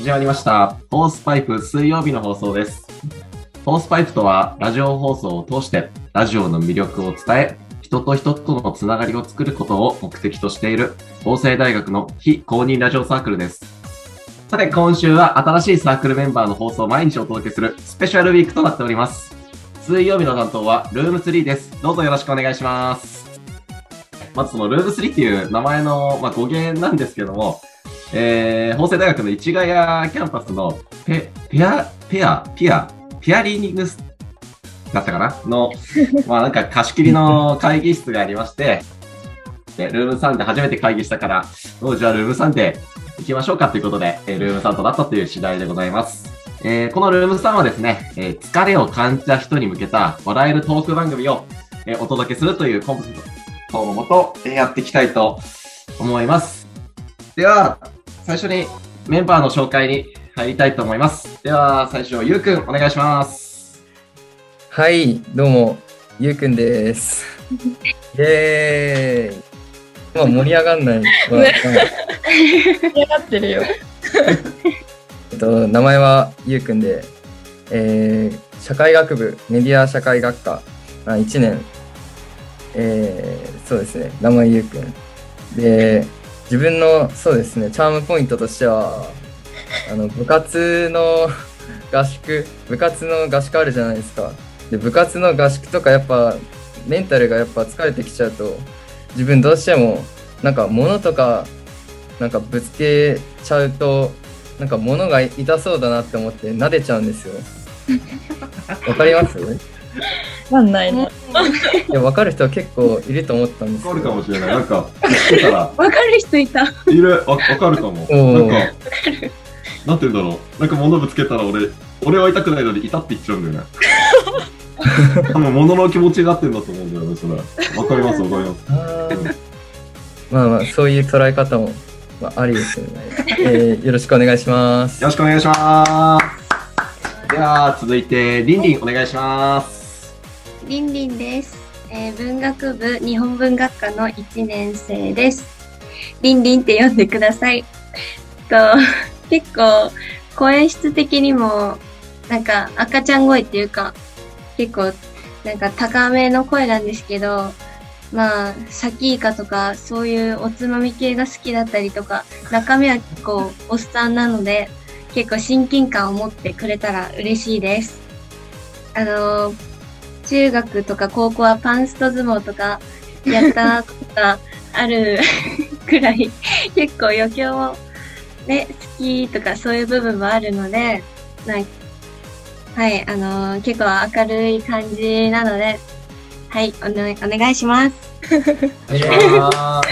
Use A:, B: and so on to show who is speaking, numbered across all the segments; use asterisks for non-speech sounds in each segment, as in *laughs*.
A: 始まりました。ホースパイプ水曜日の放送です。ホースパイプとは、ラジオ放送を通して、ラジオの魅力を伝え、人と人とのつながりを作ることを目的としている、法政大学の非公認ラジオサークルです。さて、今週は新しいサークルメンバーの放送を毎日お届けするスペシャルウィークとなっております。水曜日の担当はルーム3です。どうぞよろしくお願いします。まずそのルーム3っていう名前の、まあ、語源なんですけども、えー、法政大学の市ヶ谷キャンパスのペ、ペア、ペア、ピア、ピアリーニングスだったかな？の、*laughs* まあなんか貸し切りの会議室がありまして、で、ルーム3で初めて会議したから、おじゃあルーム3で行きましょうかということで、えールーム3となったという次第でございます。えーこのルーム3はですね、えー疲れを感じた人に向けた笑えるトーク番組を、えーお届けするというコンセプトのもと、えーやっていきたいと思います。では、最初にメンバーの紹介に入りたいと思います。では、最初、ゆうくん、お願いします。
B: はい、どうも、ゆうくんです。*laughs* イェーイ。まあ、盛り上がんない。
C: 盛り上がってるよ。*laughs*
B: えっと、名前はゆうくんで、えー社会学部メディア社会学科あ1年、えーそうですね、名前ゆうくん。で、自分の、そうですね、チャームポイントとしては、あの、部活の *laughs* 合宿、部活の合宿あるじゃないですか。で、部活の合宿とかやっぱ、メンタルがやっぱ疲れてきちゃうと、自分どうしても、なんか物とか、なんかぶつけちゃうと、なんか物が痛そうだなって思って撫でちゃうんですよ。*laughs* わかります？い
C: わかんないね。
B: や、わかる人は結構いると思ったんです
A: わか。るかもしれない。なんか、聞いたら、
C: わかる人いた。
A: いる、わわかるかも。なんか、なんて言うんだろう。なんか物ぶつけたら俺、俺は痛くないのに痛って言っちゃうんだよね。*laughs* 多分物の気持ちになってんだと思うんだよね、それ。わかります、わかります？
B: まあまあ、そういう捉え方も、まあ、ありですよね。*laughs* えーよろしくお願いします
A: よ。ろしくお願いします。では、続いて、りんりん、お願いします。
D: りんりんです、えー文学部日本文学科の1年生です。りんりんって呼んでください。と結構声質的にもなんか赤ちゃん声っていうか結構なんか高めの声なんですけどまあサキイカとかそういうおつまみ系が好きだったりとか中身は結構おっさんなので結構親近感を持ってくれたら嬉しいです。あの中学とか高校はパンスト相撲とかやったことがある *laughs* くらい結構余興もね、好きとかそういう部分もあるので、なんはい、あのー結構明るい感じなので、はい、お,、ね、お願いします。
A: お願いします。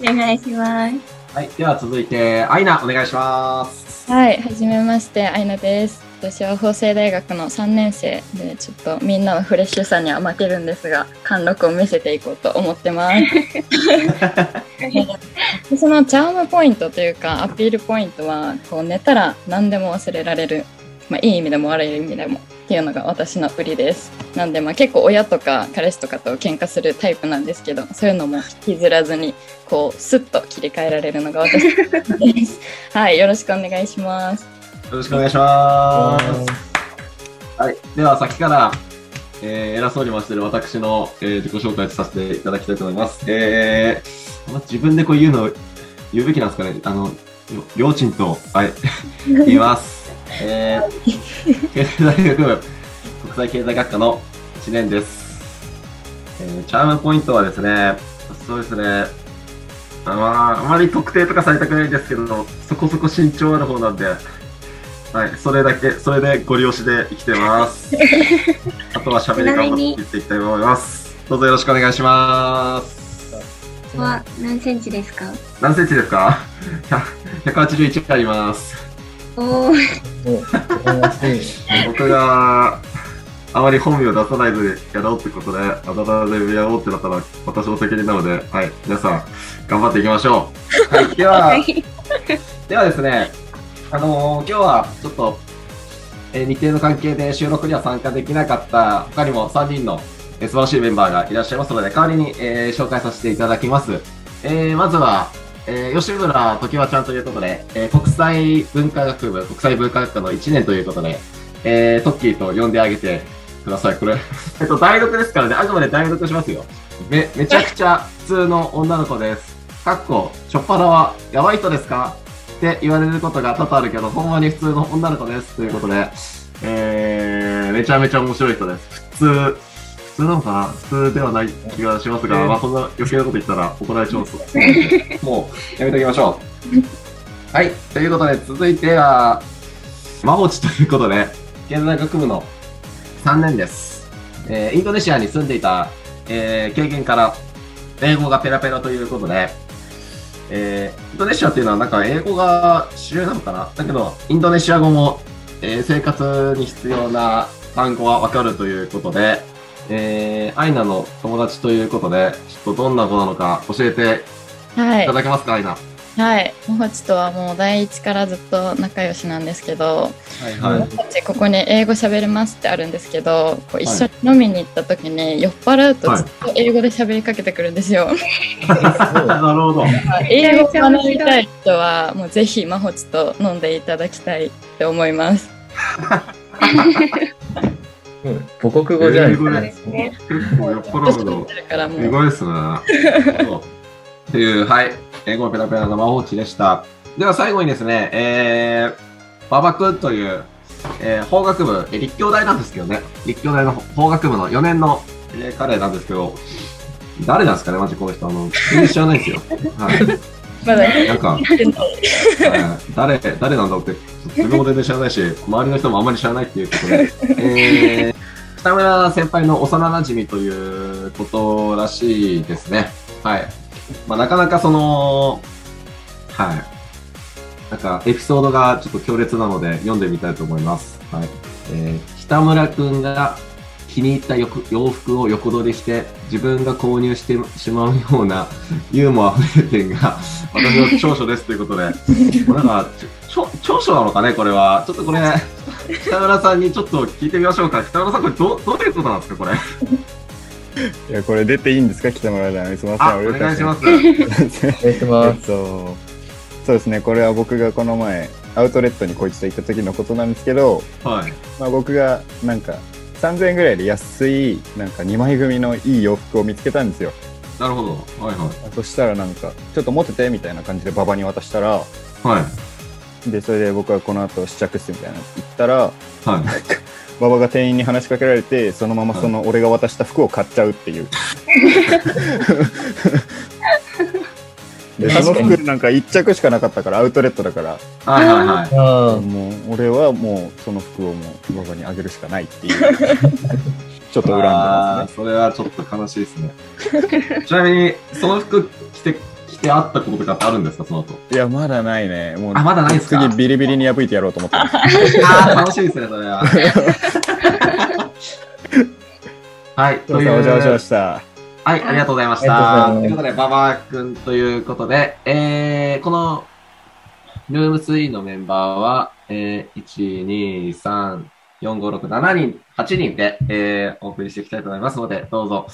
A: *laughs*
D: お願いします。
A: はい、では続いて、アイナ、お願いします。
C: はい、はじめまして、アイナです。私は法政大学の3年生で、ちょっとみんなのフレッシュさには負けるんですが、貫禄を見せていこうと思ってます。*laughs* でそのチャームポイントというか、アピールポイントは、こう寝たら何でも忘れられる。まあ、いい意味でも悪い意味でもっていうのが私の売りです。なんで、まあ、結構親とか彼氏とかと喧嘩するタイプなんですけど、そういうのも引きずらずに、こう、スッと切り替えられるのが私です。はい、よろしくお願いします。
A: よろしくお願いします。はい、では先から、えー偉そうに回してる私の、えー自己紹介させていただきたいと思います。えーま自分でこう言うの、言うべきなんですかね。あの、りょりょうちんと、はい、言います。えー、経済大学部国際経済学科の1年です。えーチャームポイントはですね、そうですね、あまあ、あまり特定とかされたくないんですけど、そこそこ身長ある方なんで、はい、それだけ、それでご利用しで生きてます。*laughs* あとは喋り頑張っていっていきたいと思います。どうぞよろしくお願いします。
D: は何センチですか？
A: 何センチですか ?100 181あります。
D: おー、
B: お
A: 僕があまり本名を出さないでやろうってことで、あだ名でやろうってなったら私の責任なので、はい、皆さん頑張っていきましょう。はい、では、*laughs*
D: はい。
A: ではですね、あのー今日はちょっと、えー日程の関係で収録には参加できなかった他にも3人の、えー素晴らしいメンバーがいらっしゃいますので、代わりに、えー紹介させていただきます。えーまずは、えー吉村時和ちゃんということで、えー国際文化学部、国際文化学科の1年ということで、えートッキーと呼んであげてください。これ、*laughs* えっと、大学ですからね、あくまで大学しますよ。め、めちゃくちゃ普通の女の子です。かっこ、しょっぱなは、やばい人ですか？って言われることが多々あるけど、ほんまに普通の女の子です。ということで、えー、めちゃめちゃ面白い人です。普通、普通なのかな？普通ではない気がしますが、まあそんな余計なこと言ったら怒られちゃうそうでもう、やめておきましょう。はい。ということで、続いては、まほちということで、現在学部の3年です。えーインドネシアに住んでいた、えー経験から、英語がペラペラということで、えーインドネシアっていうのはなんか英語が主流なのかな？だけど、インドネシア語も、えー生活に必要な単語はわかるということで、えーアイナの友達ということで、ちょっとどんな子なのか教えて
C: はいい
A: た。だけますか、アイナ。は
C: はい。もほちとはもう第一からずっと仲良しなんですけど、
A: い
C: もほちここに英語喋れますってあるんですけど、こう一緒に飲みに行った時に酔っ払うとずっと英語で喋りかけてくるんですよ。*laughs*
A: なるほど。
C: 英語を学びたい人はもうぜひまほちと飲んでいただきたいって思います。
B: うん母国語じゃない
A: 英語で
D: ですね。
A: 結構酔っ払 *laughs* ですね。*laughs* ていう、はい。英語ペラペラの魔法地でした。では最後にですね、えー、馬場くんという、えー法学部、えー立教大なんですけどね、立教大の法学部の4年の、えー彼なんですけど、誰なんですかね、マジこの人。あの、全然知らないですよ。はい。
C: まだ
A: なんか、はい誰、誰なんだろうって、自分も全然知らないし、周りの人もあんまり知らないっていうことで、えー、北村先輩の幼馴染ということらしいですね。はい。まあ、なかなかその、はい。なんか、エピソードがちょっと強烈なので、読んでみたいと思います。はい。えー、北村くんが気に入った洋服を横取りして、自分が購入してしまうような *laughs* ユーモア溢れる点が、私の長所ですということで、もうなんか、長所なのかね、これは。ちょっとこれ、北村さんにちょっと聞いてみましょうか。北村さん、これど、どういうことなんですか、これ？
E: いや、これ出ていいんですか？北村さん。すみま
A: あ、
E: せん。
A: お願いします。
E: す。
B: お願いし
E: えっ
B: ます。
E: と、そうですね。これは僕がこの前、アウトレットにこいつと行った時のことなんですけど、
A: はい。
E: まあ、僕がなんか3000円ぐらいで安いなんか2枚組のいい洋服を見つけたんですよ。
A: なるほど。はいは
E: そしたらなんか、ちょっと持っててみたいな感じで馬場に渡したら、
A: い。はい。
E: で、それで僕はこの後試着室みたいなの行ったら、
A: はい。
E: 馬場が店員に話しかけられて、そのままその俺が渡した服を買っちゃうっていう。*laughs* で、その服なんか1着しかなかったから、アウトレットだから、
A: はいはいはい。
B: あ
E: もう俺はもうその服をもう馬場にあげるしかないっていう。*laughs* ちょっと恨んでま
A: あーそれはちょっと悲しいですね。ちなみに、その服着て、着てあったこととかってあるんですか、その後？
E: いや、まだないね。もう
A: あまだないんすか？
E: 次ビリビリに破いてやろうと思ってます。*laughs*
A: ああ、楽しいですね、それは。*laughs* はい。
E: すいません、お邪魔しました。
A: はい、ありがとうございました。
B: とい
A: うことで、馬場くんということで、えー、この、ルーム3のメンバーは、えー、1、2、3、4、5、6、7人、8人で、えー、お送りしていきたいと思いますので、どうぞ、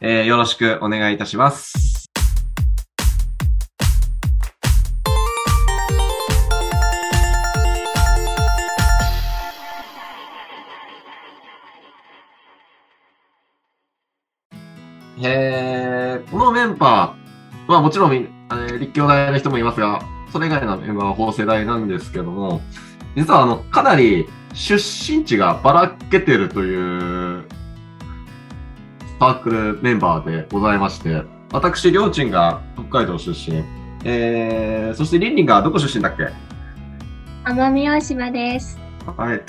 A: えー、よろしくお願いいたします。えー、このメンバーはもちろんみ、えー立教大の人もいますが、それ以外のメンバーは法政大なんですけども、実はあの、かなり出身地がばらけてるというサークルメンバーでございまして、私、りょうちんが北海道出身、えー、そしてりんりんがどこ出身だっけ？
D: 奄美大島です。
A: はい。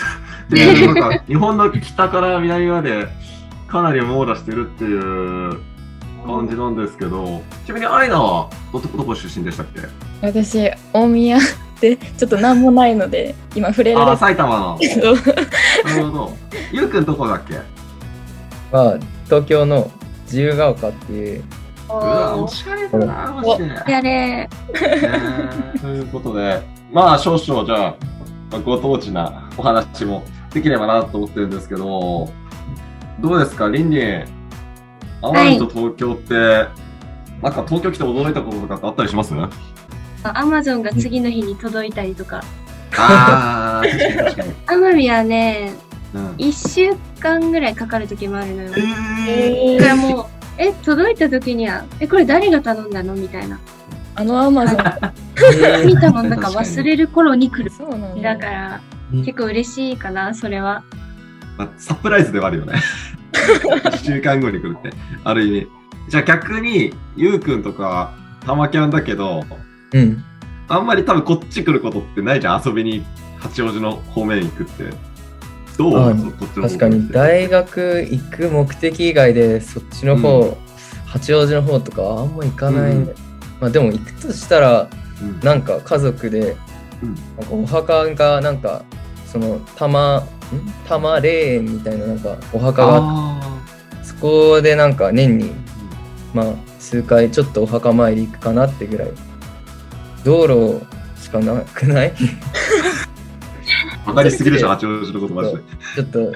A: で、なんか、日本の北から南までかなり網羅してるっていう感じなんですけど、ちなみにアイナはど、どこ出身でしたっけ？
C: 私大宮でちょっと何もないので今触れられる
A: 埼玉の。なるほど。ゆうくんどこだっけ？
B: まあ、東京の自由が丘っていう、
A: うわ、おしゃれだな、マジで。
D: やれ。
A: ねということで、まあ少々じゃあご当地なお話もできればなと思ってるんですけど、どうですか、リンリン。奄美と東京って、なんか東京来て驚いたこととかってあったりします？
D: アマゾンが次の日に届いたりとか。
A: あー、確かに確かに。*laughs*
D: 奄美はね、
A: うん、
D: 1週間ぐらいかかる時もあるのよ。
A: え
D: だからもう、え、届いた時には、え、これ誰が頼んだの？みたいな。
C: あのアマゾン。
D: 見たもんだか忘れる頃に来る。
C: そうなんだ。
D: だから、結構嬉しいかな、それは。
A: まあ、サプライズではあるよね。*laughs* 1週間後に来るって、ある意味。じゃあ逆に、ゆうくんとか、たまキャンだけど、
B: うん。
A: あんまり多分こっち来ることってないじゃん、遊びに八王子の方面に行くって。どう？
B: あ
A: そこっちの方
B: 確かに。大学行く目的以外でそっちの方、
A: うん。
B: 八王子の方とかあんま行かない、
A: うん。
B: まあでも行くとしたら
A: うん。
B: なんか家族で、
A: うん。
B: なんかお墓がなんかその玉ん玉霊園みたいななんかお墓があって
A: あ
B: そこでなんか年にまあ数回ちょっとお墓参り行くかなってぐらい道路しかなくない？
A: ーわかりすぎるじゃん、八王子のことマジで。
B: ちょっと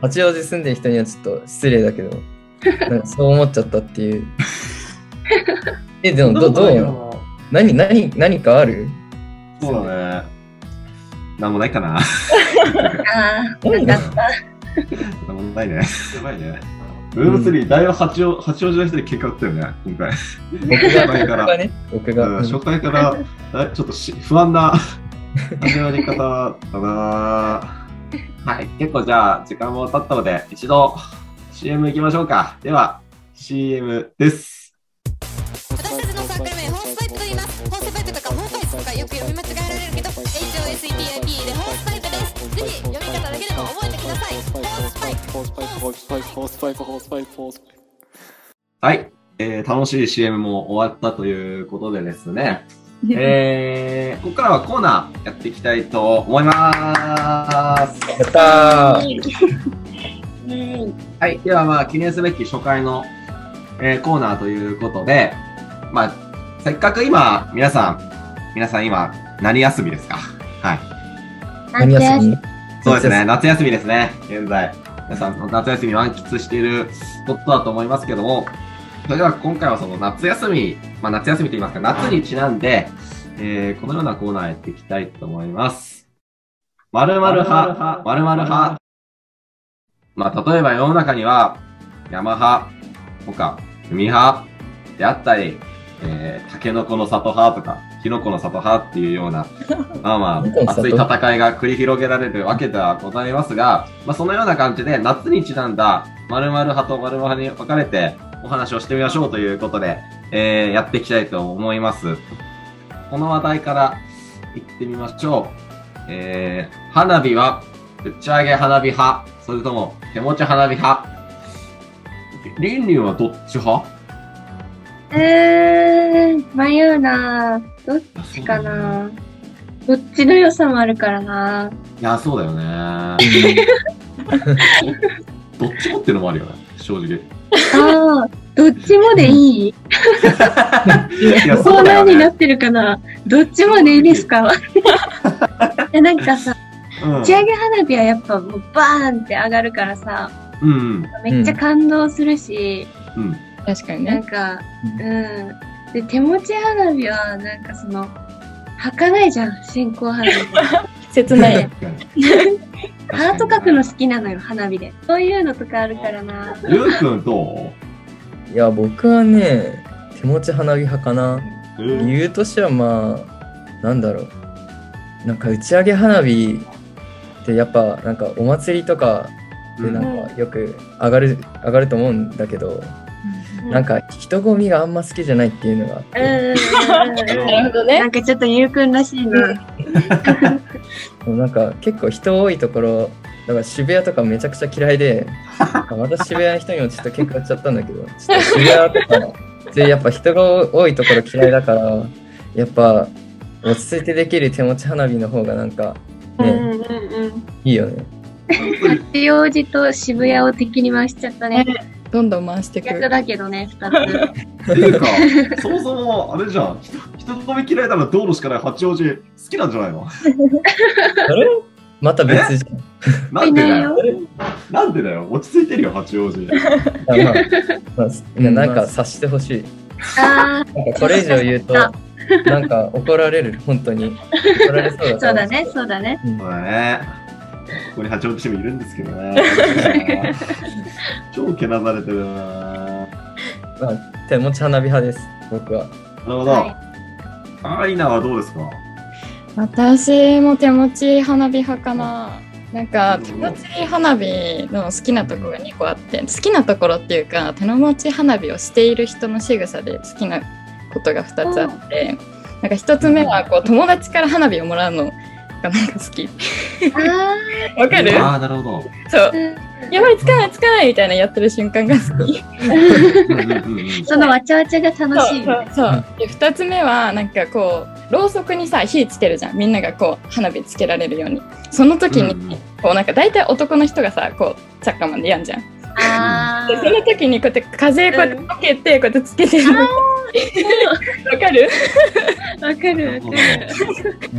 B: 八王子住んでる人にはちょっと失礼だけどそう思っちゃったっていう。*laughs* えでもどどう？何何何かある？
A: そうだね。なんもないかな。
D: ああ、なかった。
A: なんもないね。やばいね。ルーム3、だいぶ八王八王子の人で結果打ったよね、今回。
B: 僕が
A: 初回から
B: 僕が
A: 初回からあちょっとし不安な始まり方だなはい、結構じゃあ時間も経ったので、一度 CM 行きましょうか。では、CM です。
F: 私たちのサークル名ホースパイプと言いますホースパイプとかホーパイプとかよく読み間違えみ方だけでも覚えてください。ホースパイプ
A: はい、えー楽しい CM も終わったということでですね、えー、ここからはコーナーやっていきたいと思います。
B: やったー。
D: う *laughs* ん
A: はい。ではまあ、記念すべき初回の、えーコーナーということで、まあ、せっかく今、皆さん、皆さん今、何休みですか？はい。
B: 何休み？
A: そうですね、夏休み。ですね、現在。皆さん、夏休み満喫していることだと思いますけども、それでは今回はその夏休み、まあ夏休みと言いますか、夏にちなんで、えーこのようなコーナーやっていきたいと思います。〇〇派、〇〇派。まあ例えば世の中には、山派、とか、海派。であったり、えー、タケノコの里派とか、キノコの里派っていうような、*laughs* まあまあ、熱い戦いが繰り広げられるわけではございますが、まあそのような感じで、夏にちなんだ、〇〇派と〇〇派に分かれて、お話をしてみましょうということで、えー、やっていきたいと思います。この話題から行ってみましょう。えー、花火は、打ち上げ花火派、それとも手持ち花火派。リンリンはどっち派？
D: えー、迷うなどっちかな？どっちの良さもあるからない
A: や、そうだよね。*laughs* どっちもっていうのもあるよね、正直。
D: ああ、どっちもでいい？
A: いや、
D: コ
A: そうだよね。
D: ーナーになってるかな？どっちもでいいですか？*laughs* えなんかさ、
A: うん
D: 打ち上げ花火はやっぱもうバーンって上がるからさ、
A: うんうん。
D: めっちゃ感動するし、
A: うん。
C: 確かにね。
D: なんか、うん。で、手持ち花火はなんかその、儚かないじゃん、線香花火。*laughs*
C: 切ない。*laughs*
D: ハート描くの好きなのよ、花火で。そういうのとかあるからな。
A: ゆうくんど
B: いや僕はね手持ち花火派かな
A: う
B: 理由としてはまあなんだろうなんか打ち上げ花火ってやっぱなんかお祭りとかでなんかよく上がる上がると思うんだけどなんか人混みがあんま好きじゃないっていうのがあっ
D: うん
B: て。*laughs*
C: なるほどね
D: なん。かちょっとゆうくんらしいな。
B: もうなんか結構人多いところだから渋谷とかめちゃくちゃ嫌いでまた渋谷の人にもちょっと結構言っちゃったんだけどちょっと渋谷とかそういうやっぱ人が多いところ嫌いだからやっぱ落ち着いてできる手持ち花火の方がなんかね、
D: うんうんうん。
B: いいよね
D: 八王子と渋谷を敵に回しちゃったね。
C: どんどん回してく
D: 逆
C: る。
D: だけどね、二つ。
A: っていうか、そもそも、あれじゃん。人人混み嫌いなら道路しかない八王子好きなんじゃないの？
B: あれ？また別じゃん
A: なんでだよ
D: いな
A: んでだよ。落ち着いてるよ、八王子。*laughs*
B: あまあ、なんか察してほしい。
D: あ
B: なんかこれ以上言うと、
D: あ
B: なんか怒られる、本当に。怒られそうだ *laughs*
D: そうだね、そうだね。
B: うん
A: そうだね。ここに八王子市もいるんですけどね。*laughs* 超けなされてるな。
B: まあ、手持ち花火派です、僕は。
A: なるほど。
D: はい
A: アイナはどうですか？
C: 私も手持ち花火派かな。なんか
A: うん
C: 手持ち花火の好きなところが2個あって好きなところっていうか手の持ち花火をしている人の仕草で好きなことが2つあってなんか1つ目はこう友達から花火をもらうのがなんか好き。
D: あ
C: わかる？
A: ああ、なるほど。
C: そう。
D: ー
C: やばいつかないつかないみたいなやってる瞬間が好き。
D: そのわちゃわちゃが楽しい。
C: そうそうで2つ目はなんかこうろうそくにさ火つけるじゃん。みんながこう花火つけられるように。その時に、こうなんか大体男の人がさこうチャッカマンでやんじゃん。
D: あ
C: でその時にこうやって風こうやってかけてこうやってつけてる。*laughs* わかる？
D: あ、わかる。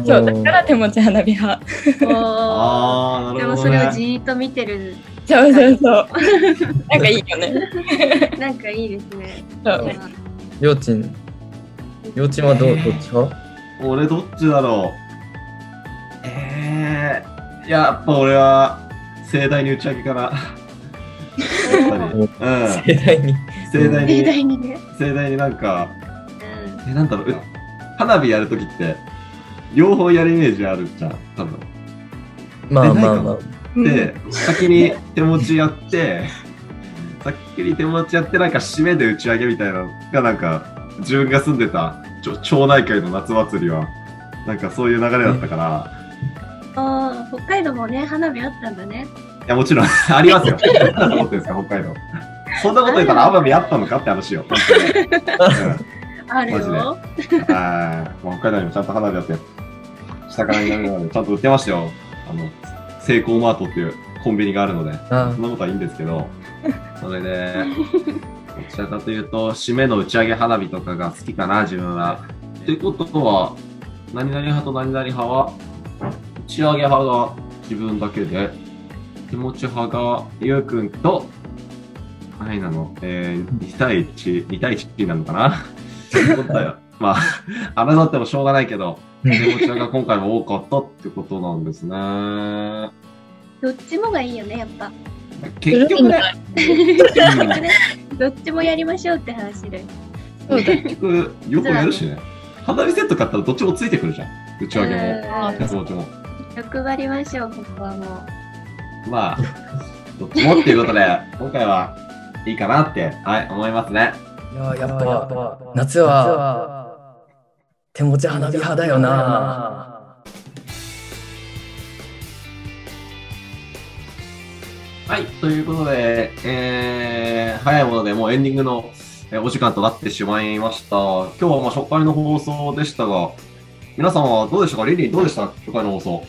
C: そうだから手持ち花火派。
A: ああ、な
D: で
A: るほど、ね。
D: もそれをじーっと見てる。
C: そうそうそう。*laughs* なんかいいよね。
D: なんかいいですね。
C: そう。
B: りょうちん、りょうちんはどう、どっち派？
A: 俺どっちだろう？ええー、やっぱ俺は盛大に打ち上げかな。やっぱり。うん。
B: 盛大に。
D: 盛
A: 盛大に、
D: 大にね。
A: 盛大になんか、
D: うん
A: え、なんだろう、う花火やるときって、両方やるイメージあるじゃん、多分。
B: まあまあまあ。
A: で、先に手持ちやって、*laughs* 先に手持ちやって、なんか締めで打ち上げみたいなのが、なんか、自分が住んでたちょ町内会の夏祭りは、なんかそういう流れだったから、
D: あー北海道もね、花火あったんだね。
A: いや、もちろん、*laughs* ありますよ。何だと思ってるんですか、北海道。そんなこと言ったら、奄美あったのかって話よ。
D: あるよ。
A: マジではいもう北海道にもちゃんと花火あって、下から見ながらちゃんと売ってましたよ。あの、セイコーマートっていうコンビニがあるので、
B: あ
A: そんなことはいいんですけど、それで、どちらかというと、締めの打ち上げ花火とかが好きかな、自分は。ってことは、何々派と何々派は、打ち上げ派が自分だけで、気持ち派がゆうくんと、はいなの、えー、2対1、2対1なのかな？*laughs* まあ、争ってもしょうがないけど、
B: うん
A: 気持ちが今回も多かったってことなんですね。
D: どっちもがいいよね、やっぱ。
A: 結局ね、うん
D: どっちもやりましょうって話で。
C: そうだ
A: 結局、両方やるしね。花火セット買ったらどっちもついてくるじゃん。打ち上げも、
D: うん
A: 手持ちも。
D: 欲張りましょう、ここはもう。
A: まあ、どっちもっていうことで、今回はいいかなって、はい、思いますね。
B: いや、やっぱ、夏は、手持ち花火派だよな。
A: はい、ということで、えー、早いものでもうエンディングのえーお時間となってしまいました。今日はまあ初回の放送でしたが、皆さんはどうでしたか？リリーどうでした？初回の放送。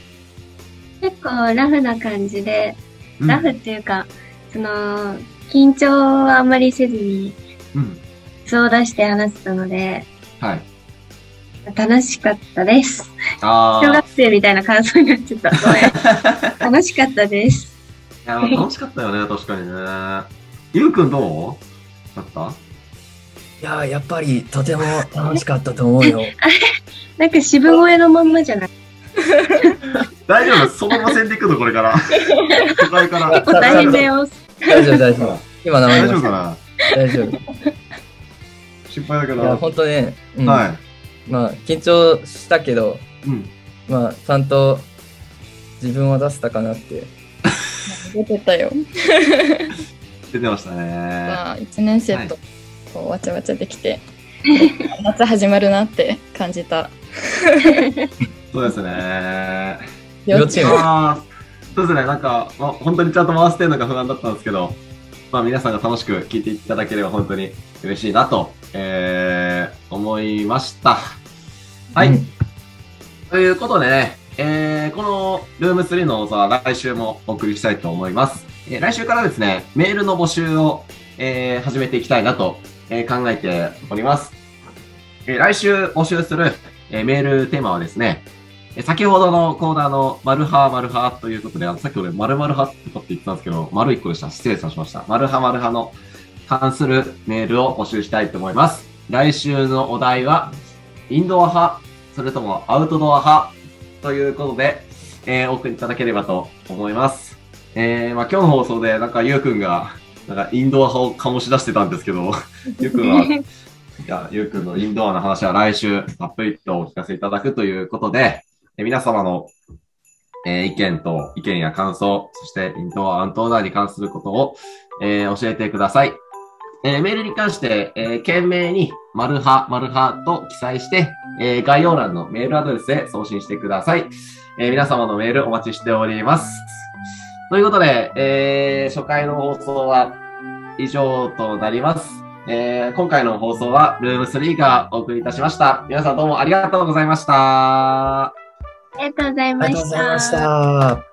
D: 結構ラフな感じで、
A: うん
D: ラフっていうか、その、緊張はあんまりせずに、
A: うん。
D: 素を出して話せたので、
A: はい。
D: 楽しかったです。小学生みたいな感想になっちゃった。ごめん *laughs* 楽しかったです。
A: いや、楽しかったよね、確かにね。ゆうくんどう？だった？
B: いや、やっぱりとても楽しかったと思うよ。*laughs*
D: なんか渋声のまんまじゃない？*laughs*
A: 大丈夫そのまま線でいくのこれから。初回から。
D: 結構大変だよ。
B: 大丈夫、大丈夫。今名前
A: 大。丈夫かな？
B: 大丈夫。
A: 心配だけど。
B: いや、本当ね、うん
A: は
B: まあ、緊張したけど、
A: い。うん。
B: まあ、ちゃんと自分は出せたかなって。
C: 出てたよ。
A: 出てましたね。
C: まあ1年生とこうわちゃわちゃできて、夏始まるなって感じた。*laughs*
A: そうですね。
B: 幼稚園
A: ああ、そうですね。なんか、まあ、本当にちゃんと回してるのが不安だったんですけど、まあ皆さんが楽しく聞いていただければ本当に嬉しいなと、えー、思いました。はい。
B: うん
A: ということでね、えー、このルーム3の放送は来週もお送りしたいと思います。えー来週からですね、メールの募集を、えー始めていきたいなと、えー考えております。えー来週募集する、えーメールテーマはですね、えー先ほどのコーナーの丸派丸派ということで、あの先ほど丸々派とかって言ってたんですけど、丸1個でした。失礼しました。丸派丸派の関するメールを募集したいと思います。来週のお題は、インドア派、それともアウトドア派ということで、えーお送りいただければと思います。えーまあ、今日の放送で、なんか、ゆうくんが、なんか、インドア派を醸し出してたんですけど、*laughs* ゆうくんは、*laughs* いや、ゆうくんのインドアの話は来週、たっぷりとお聞かせいただくということで、えー皆様の、えー意見と、意見や感想、そして、インドア、アウトドアに関することを、えー教えてください。えーメールに関して、えー懸命に、丸派、丸派と記載して、えー概要欄のメールアドレスへ送信してください。えー皆様のメールお待ちしております。ということで、えー初回の放送は以上となります。えー今回の放送はルーム3がお送りいたしました。皆さんどうもありがとうございました。
D: ありがとうございました
B: ありがとうございました。